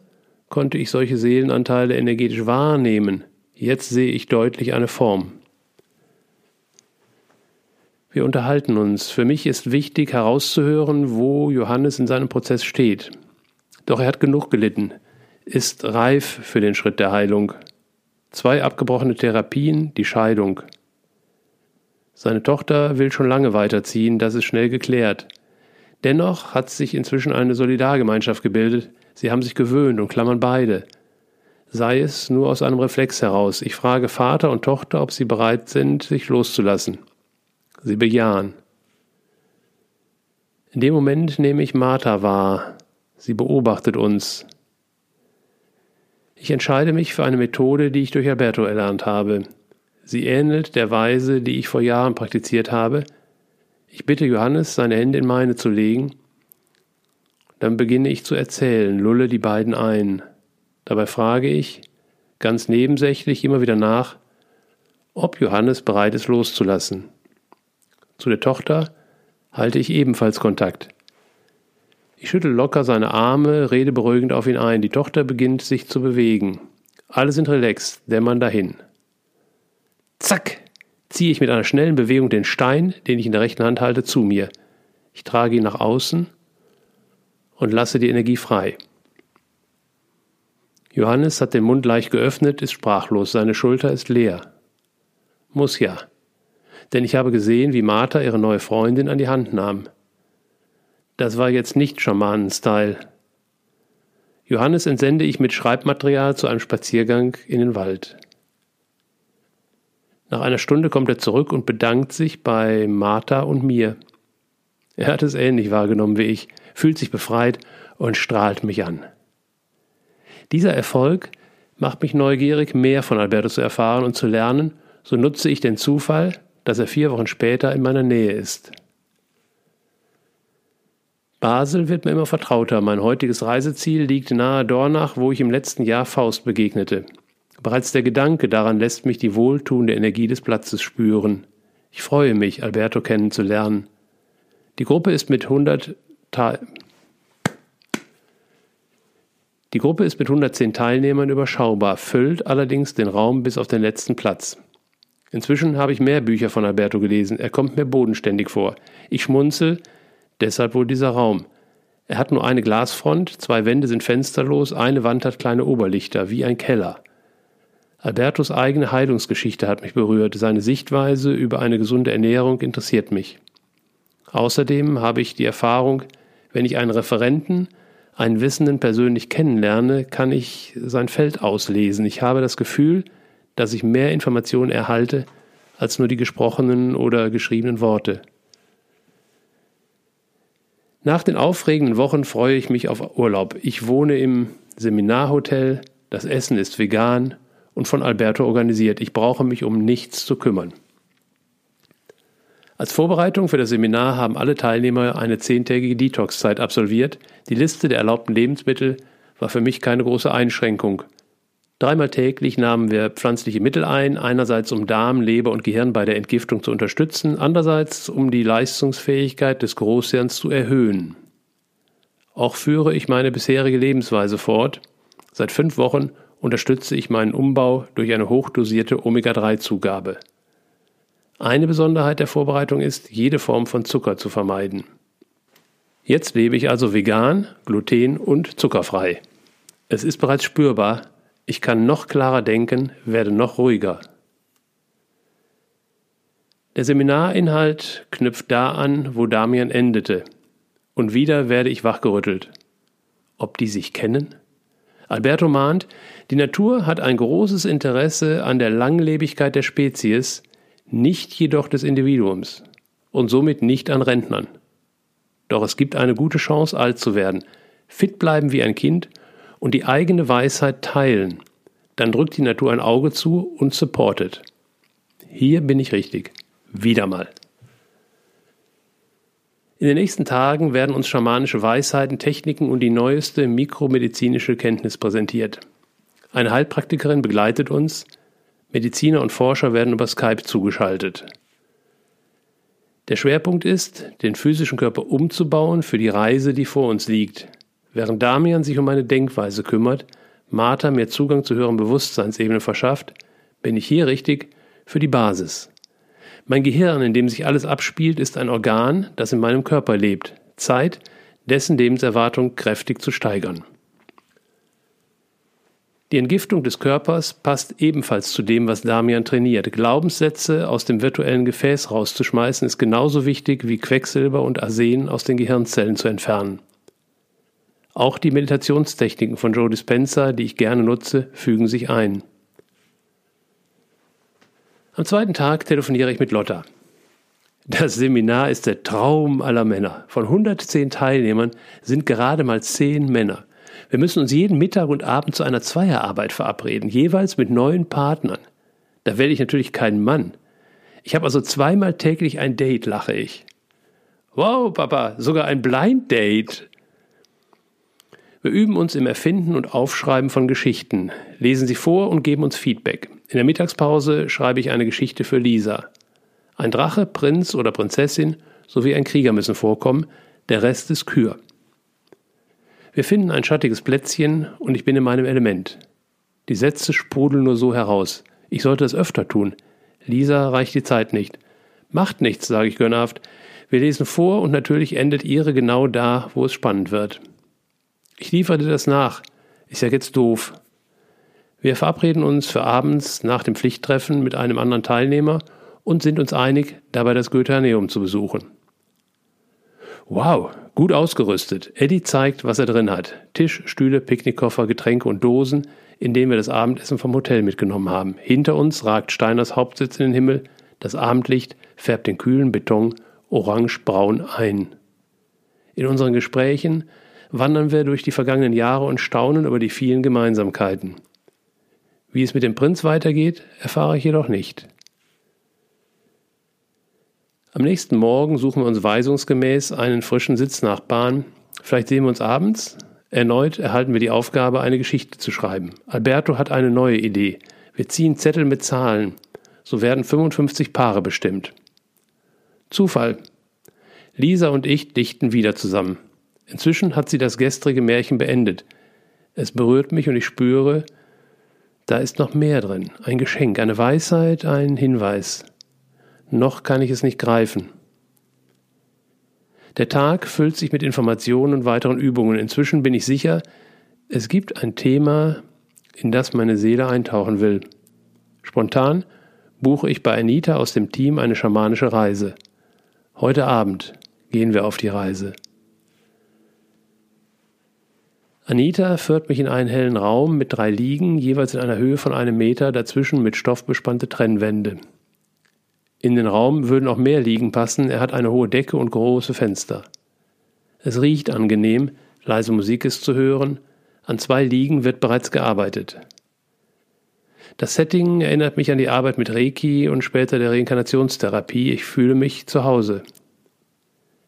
konnte ich solche Seelenanteile energetisch wahrnehmen. Jetzt sehe ich deutlich eine Form. Wir unterhalten uns. Für mich ist wichtig herauszuhören, wo Johannes in seinem Prozess steht. Doch er hat genug gelitten, ist reif für den Schritt der Heilung. Zwei abgebrochene Therapien, die Scheidung. Seine Tochter will schon lange weiterziehen, das ist schnell geklärt. Dennoch hat sich inzwischen eine Solidargemeinschaft gebildet, sie haben sich gewöhnt und klammern beide. Sei es nur aus einem Reflex heraus. Ich frage Vater und Tochter, ob sie bereit sind, sich loszulassen. Sie bejahen. In dem Moment nehme ich Martha wahr. Sie beobachtet uns. Ich entscheide mich für eine Methode, die ich durch Alberto erlernt habe. Sie ähnelt der Weise, die ich vor Jahren praktiziert habe. Ich bitte Johannes, seine Hände in meine zu legen. Dann beginne ich zu erzählen, lulle die beiden ein. Dabei frage ich, ganz nebensächlich immer wieder nach, ob Johannes bereit ist loszulassen. Zu der Tochter halte ich ebenfalls Kontakt. Ich schüttel locker seine Arme, rede beruhigend auf ihn ein. Die Tochter beginnt sich zu bewegen. Alle sind relaxed, dämmern dahin. Zack! ziehe ich mit einer schnellen Bewegung den Stein, den ich in der rechten Hand halte, zu mir. Ich trage ihn nach außen und lasse die Energie frei. Johannes hat den Mund leicht geöffnet, ist sprachlos, seine Schulter ist leer. Muss ja denn ich habe gesehen, wie Martha ihre neue Freundin an die Hand nahm. Das war jetzt nicht Schamanen-Style. Johannes entsende ich mit Schreibmaterial zu einem Spaziergang in den Wald. Nach einer Stunde kommt er zurück und bedankt sich bei Martha und mir. Er hat es ähnlich wahrgenommen wie ich, fühlt sich befreit und strahlt mich an. Dieser Erfolg macht mich neugierig, mehr von Alberto zu erfahren und zu lernen, so nutze ich den Zufall, dass er vier Wochen später in meiner Nähe ist. Basel wird mir immer vertrauter. Mein heutiges Reiseziel liegt nahe Dornach, wo ich im letzten Jahr Faust begegnete. Bereits der Gedanke daran lässt mich die wohltuende Energie des Platzes spüren. Ich freue mich, Alberto kennenzulernen. Die Gruppe ist mit 100 Ta die Gruppe ist mit 110 Teilnehmern überschaubar, füllt allerdings den Raum bis auf den letzten Platz. Inzwischen habe ich mehr Bücher von Alberto gelesen. Er kommt mir bodenständig vor. Ich schmunzel, deshalb wohl dieser Raum. Er hat nur eine Glasfront, zwei Wände sind fensterlos, eine Wand hat kleine Oberlichter, wie ein Keller. Albertos eigene Heilungsgeschichte hat mich berührt, seine Sichtweise über eine gesunde Ernährung interessiert mich. Außerdem habe ich die Erfahrung, wenn ich einen Referenten, einen Wissenden persönlich kennenlerne, kann ich sein Feld auslesen. Ich habe das Gefühl, dass ich mehr Informationen erhalte als nur die gesprochenen oder geschriebenen Worte. Nach den aufregenden Wochen freue ich mich auf Urlaub. Ich wohne im Seminarhotel, das Essen ist vegan und von Alberto organisiert. Ich brauche mich um nichts zu kümmern. Als Vorbereitung für das Seminar haben alle Teilnehmer eine zehntägige Detox-Zeit absolviert. Die Liste der erlaubten Lebensmittel war für mich keine große Einschränkung. Dreimal täglich nahmen wir pflanzliche Mittel ein, einerseits um Darm, Leber und Gehirn bei der Entgiftung zu unterstützen, andererseits um die Leistungsfähigkeit des Großhirns zu erhöhen. Auch führe ich meine bisherige Lebensweise fort. Seit fünf Wochen unterstütze ich meinen Umbau durch eine hochdosierte Omega-3-Zugabe. Eine Besonderheit der Vorbereitung ist, jede Form von Zucker zu vermeiden. Jetzt lebe ich also vegan, gluten- und zuckerfrei. Es ist bereits spürbar, ich kann noch klarer denken, werde noch ruhiger. Der Seminarinhalt knüpft da an, wo Damian endete. Und wieder werde ich wachgerüttelt. Ob die sich kennen? Alberto mahnt, die Natur hat ein großes Interesse an der Langlebigkeit der Spezies, nicht jedoch des Individuums und somit nicht an Rentnern. Doch es gibt eine gute Chance, alt zu werden, fit bleiben wie ein Kind und die eigene Weisheit teilen. Dann drückt die Natur ein Auge zu und supportet. Hier bin ich richtig. Wieder mal. In den nächsten Tagen werden uns schamanische Weisheiten, Techniken und die neueste mikromedizinische Kenntnis präsentiert. Eine Heilpraktikerin begleitet uns, Mediziner und Forscher werden über Skype zugeschaltet. Der Schwerpunkt ist, den physischen Körper umzubauen für die Reise, die vor uns liegt. Während Damian sich um meine Denkweise kümmert, Martha mir Zugang zu höheren Bewusstseinsebenen verschafft, bin ich hier richtig für die Basis. Mein Gehirn, in dem sich alles abspielt, ist ein Organ, das in meinem Körper lebt. Zeit, dessen Lebenserwartung kräftig zu steigern. Die Entgiftung des Körpers passt ebenfalls zu dem, was Damian trainiert. Glaubenssätze aus dem virtuellen Gefäß rauszuschmeißen ist genauso wichtig wie Quecksilber und Arsen aus den Gehirnzellen zu entfernen. Auch die Meditationstechniken von Joe Dispenza, die ich gerne nutze, fügen sich ein. Am zweiten Tag telefoniere ich mit Lotta. Das Seminar ist der Traum aller Männer. Von 110 Teilnehmern sind gerade mal 10 Männer. Wir müssen uns jeden Mittag und Abend zu einer Zweierarbeit verabreden, jeweils mit neuen Partnern. Da werde ich natürlich kein Mann. Ich habe also zweimal täglich ein Date, lache ich. Wow, Papa, sogar ein Blind Date. Wir üben uns im Erfinden und Aufschreiben von Geschichten, lesen sie vor und geben uns Feedback. In der Mittagspause schreibe ich eine Geschichte für Lisa. Ein Drache, Prinz oder Prinzessin sowie ein Krieger müssen vorkommen, der Rest ist Kür. Wir finden ein schattiges Plätzchen und ich bin in meinem Element. Die Sätze sprudeln nur so heraus. Ich sollte es öfter tun. Lisa reicht die Zeit nicht. Macht nichts, sage ich gönnerhaft. Wir lesen vor und natürlich endet ihre genau da, wo es spannend wird. Ich lieferte das nach. Ist ja jetzt doof. Wir verabreden uns für abends nach dem Pflichttreffen mit einem anderen Teilnehmer und sind uns einig, dabei das Goetheaneum zu besuchen. Wow, gut ausgerüstet. Eddie zeigt, was er drin hat. Tisch, Stühle, Picknickkoffer, Getränke und Dosen, in denen wir das Abendessen vom Hotel mitgenommen haben. Hinter uns ragt Steiners Hauptsitz in den Himmel. Das Abendlicht färbt den kühlen Beton orange-braun ein. In unseren Gesprächen wandern wir durch die vergangenen Jahre und staunen über die vielen Gemeinsamkeiten. Wie es mit dem Prinz weitergeht, erfahre ich jedoch nicht. Am nächsten Morgen suchen wir uns weisungsgemäß einen frischen Sitznachbarn. Vielleicht sehen wir uns abends. Erneut erhalten wir die Aufgabe, eine Geschichte zu schreiben. Alberto hat eine neue Idee. Wir ziehen Zettel mit Zahlen. So werden 55 Paare bestimmt. Zufall. Lisa und ich dichten wieder zusammen. Inzwischen hat sie das gestrige Märchen beendet. Es berührt mich und ich spüre, da ist noch mehr drin. Ein Geschenk, eine Weisheit, ein Hinweis noch kann ich es nicht greifen. Der Tag füllt sich mit Informationen und weiteren Übungen. Inzwischen bin ich sicher, es gibt ein Thema, in das meine Seele eintauchen will. Spontan buche ich bei Anita aus dem Team eine schamanische Reise. Heute Abend gehen wir auf die Reise. Anita führt mich in einen hellen Raum mit drei Liegen, jeweils in einer Höhe von einem Meter, dazwischen mit Stoff bespannte Trennwände. In den Raum würden auch mehr Liegen passen, er hat eine hohe Decke und große Fenster. Es riecht angenehm, leise Musik ist zu hören, an zwei Liegen wird bereits gearbeitet. Das Setting erinnert mich an die Arbeit mit Reiki und später der Reinkarnationstherapie. Ich fühle mich zu Hause.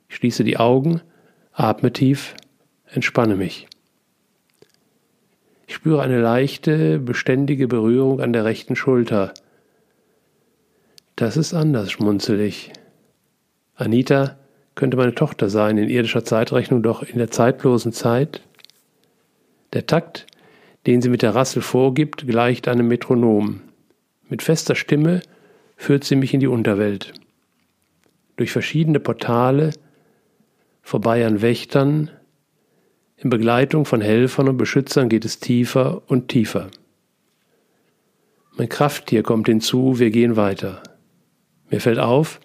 Ich schließe die Augen, atme tief, entspanne mich. Ich spüre eine leichte, beständige Berührung an der rechten Schulter. Das ist anders, schmunzel ich. Anita könnte meine Tochter sein in irdischer Zeitrechnung, doch in der zeitlosen Zeit. Der Takt, den sie mit der Rassel vorgibt, gleicht einem Metronom. Mit fester Stimme führt sie mich in die Unterwelt. Durch verschiedene Portale, vorbei an Wächtern, in Begleitung von Helfern und Beschützern geht es tiefer und tiefer. Mein Krafttier kommt hinzu, wir gehen weiter. Mir fällt auf,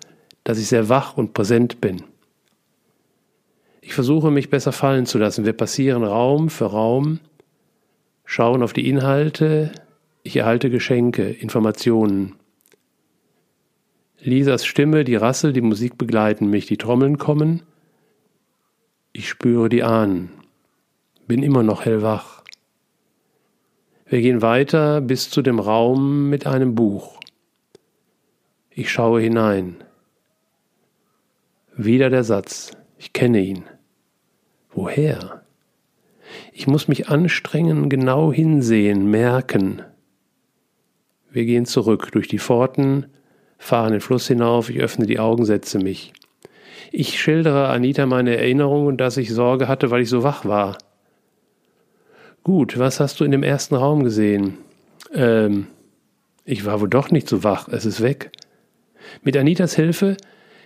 dass ich sehr wach und präsent bin. Ich versuche mich besser fallen zu lassen. Wir passieren Raum für Raum, schauen auf die Inhalte, ich erhalte Geschenke, Informationen. Lisas Stimme, die Rassel, die Musik begleiten mich, die Trommeln kommen. Ich spüre die Ahnen bin immer noch hellwach. Wir gehen weiter bis zu dem Raum mit einem Buch. Ich schaue hinein. Wieder der Satz, ich kenne ihn. Woher? Ich muss mich anstrengen, genau hinsehen, merken. Wir gehen zurück durch die Pforten, fahren den Fluss hinauf, ich öffne die Augen, setze mich. Ich schildere Anita meine Erinnerungen, dass ich Sorge hatte, weil ich so wach war. Gut, was hast du in dem ersten Raum gesehen? Ähm, ich war wohl doch nicht so wach, es ist weg. Mit Anitas Hilfe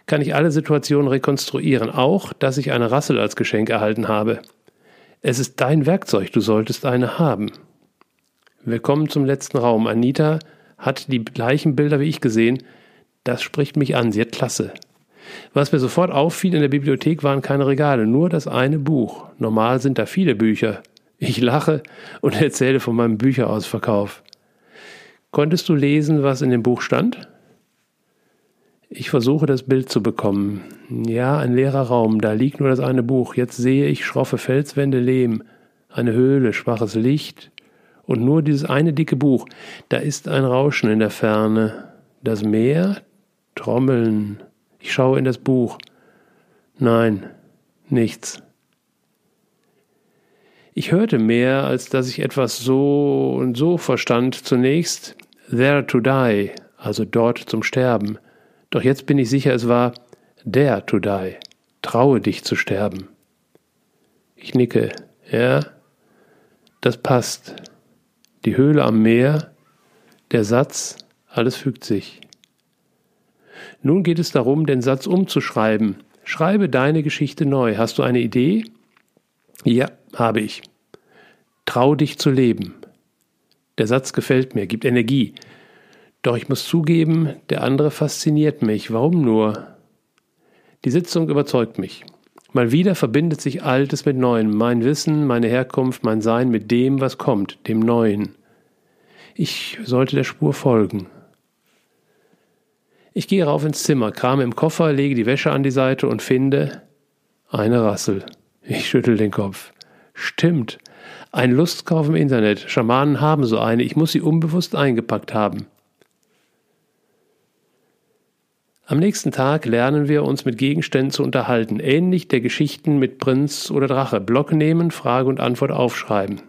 kann ich alle Situationen rekonstruieren, auch, dass ich eine Rassel als Geschenk erhalten habe. Es ist dein Werkzeug, du solltest eine haben. Wir kommen zum letzten Raum. Anita hat die gleichen Bilder wie ich gesehen. Das spricht mich an, sie hat klasse. Was mir sofort auffiel, in der Bibliothek waren keine Regale, nur das eine Buch. Normal sind da viele Bücher. Ich lache und erzähle von meinem Bücherausverkauf. Konntest du lesen, was in dem Buch stand? Ich versuche das Bild zu bekommen. Ja, ein leerer Raum, da liegt nur das eine Buch. Jetzt sehe ich schroffe Felswände, Lehm, eine Höhle, schwaches Licht und nur dieses eine dicke Buch. Da ist ein Rauschen in der Ferne. Das Meer, Trommeln. Ich schaue in das Buch. Nein, nichts. Ich hörte mehr, als dass ich etwas so und so verstand. Zunächst there to die, also dort zum Sterben. Doch jetzt bin ich sicher, es war there to die, traue dich zu sterben. Ich nicke, ja, das passt. Die Höhle am Meer, der Satz, alles fügt sich. Nun geht es darum, den Satz umzuschreiben. Schreibe deine Geschichte neu. Hast du eine Idee? Ja, habe ich. Trau dich zu leben. Der Satz gefällt mir, gibt Energie. Doch ich muss zugeben, der andere fasziniert mich. Warum nur? Die Sitzung überzeugt mich. Mal wieder verbindet sich Altes mit Neuem, mein Wissen, meine Herkunft, mein Sein mit dem, was kommt, dem Neuen. Ich sollte der Spur folgen. Ich gehe rauf ins Zimmer, krame im Koffer, lege die Wäsche an die Seite und finde eine Rassel. Ich schüttel den Kopf. Stimmt. Ein Lustkauf im Internet. Schamanen haben so eine. Ich muss sie unbewusst eingepackt haben. Am nächsten Tag lernen wir uns mit Gegenständen zu unterhalten, ähnlich der Geschichten mit Prinz oder Drache. Block nehmen, Frage und Antwort aufschreiben.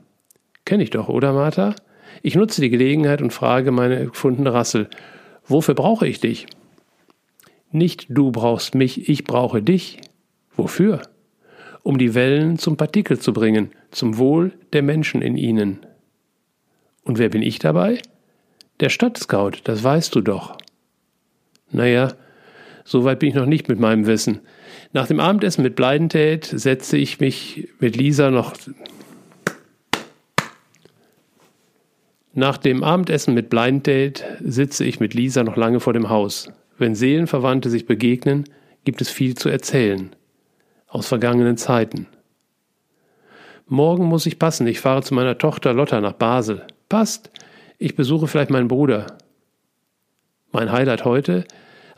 Kenn ich doch, oder Martha? Ich nutze die Gelegenheit und frage meine gefundene Rassel. Wofür brauche ich dich? Nicht du brauchst mich, ich brauche dich. Wofür? Um die Wellen zum Partikel zu bringen, zum Wohl der Menschen in ihnen. Und wer bin ich dabei? Der Stadtscout, das weißt du doch. Naja, so weit bin ich noch nicht mit meinem Wissen. Nach dem Abendessen mit Bleidentät setze ich mich mit Lisa noch. Nach dem Abendessen mit Blind sitze ich mit Lisa noch lange vor dem Haus. Wenn Seelenverwandte sich begegnen, gibt es viel zu erzählen aus vergangenen Zeiten. Morgen muss ich passen. Ich fahre zu meiner Tochter Lotta nach Basel. Passt. Ich besuche vielleicht meinen Bruder. Mein Highlight heute?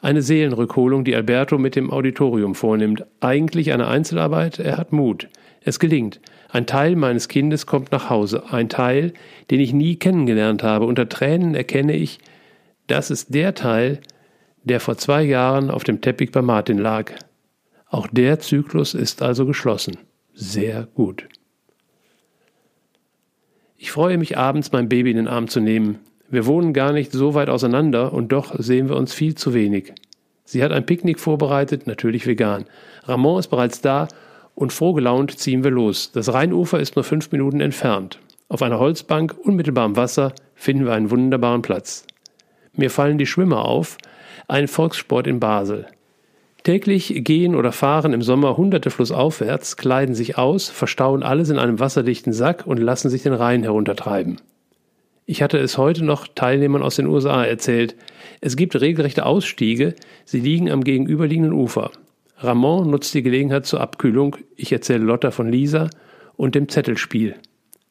Eine Seelenrückholung, die Alberto mit dem Auditorium vornimmt. Eigentlich eine Einzelarbeit, er hat Mut. Es gelingt. Ein Teil meines Kindes kommt nach Hause. Ein Teil, den ich nie kennengelernt habe. Unter Tränen erkenne ich, das ist der Teil, der vor zwei Jahren auf dem Teppich bei Martin lag. Auch der Zyklus ist also geschlossen. Sehr gut. Ich freue mich abends, mein Baby in den Arm zu nehmen. Wir wohnen gar nicht so weit auseinander und doch sehen wir uns viel zu wenig. Sie hat ein Picknick vorbereitet, natürlich vegan. Ramon ist bereits da und frohgelaunt ziehen wir los. Das Rheinufer ist nur fünf Minuten entfernt. Auf einer Holzbank, unmittelbar am Wasser, finden wir einen wunderbaren Platz. Mir fallen die Schwimmer auf, ein Volkssport in Basel. Täglich gehen oder fahren im Sommer hunderte flussaufwärts, kleiden sich aus, verstauen alles in einem wasserdichten Sack und lassen sich den Rhein heruntertreiben. Ich hatte es heute noch Teilnehmern aus den USA erzählt. Es gibt regelrechte Ausstiege, sie liegen am gegenüberliegenden Ufer. Ramon nutzt die Gelegenheit zur Abkühlung, ich erzähle Lotta von Lisa und dem Zettelspiel.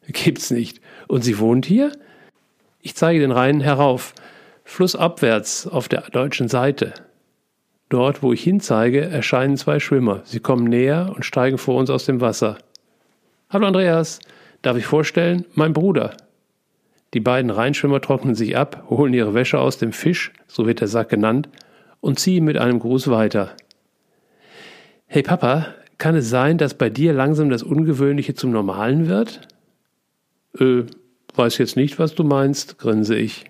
Gibt's nicht. Und sie wohnt hier? Ich zeige den Rhein herauf, flussabwärts auf der deutschen Seite. Dort, wo ich hinzeige, erscheinen zwei Schwimmer. Sie kommen näher und steigen vor uns aus dem Wasser. Hallo Andreas, darf ich vorstellen? Mein Bruder. Die beiden Rheinschwimmer trocknen sich ab, holen ihre Wäsche aus dem Fisch, so wird der Sack genannt, und ziehen mit einem Gruß weiter. Hey Papa, kann es sein, dass bei dir langsam das Ungewöhnliche zum Normalen wird? Äh, weiß jetzt nicht, was du meinst, grinse ich.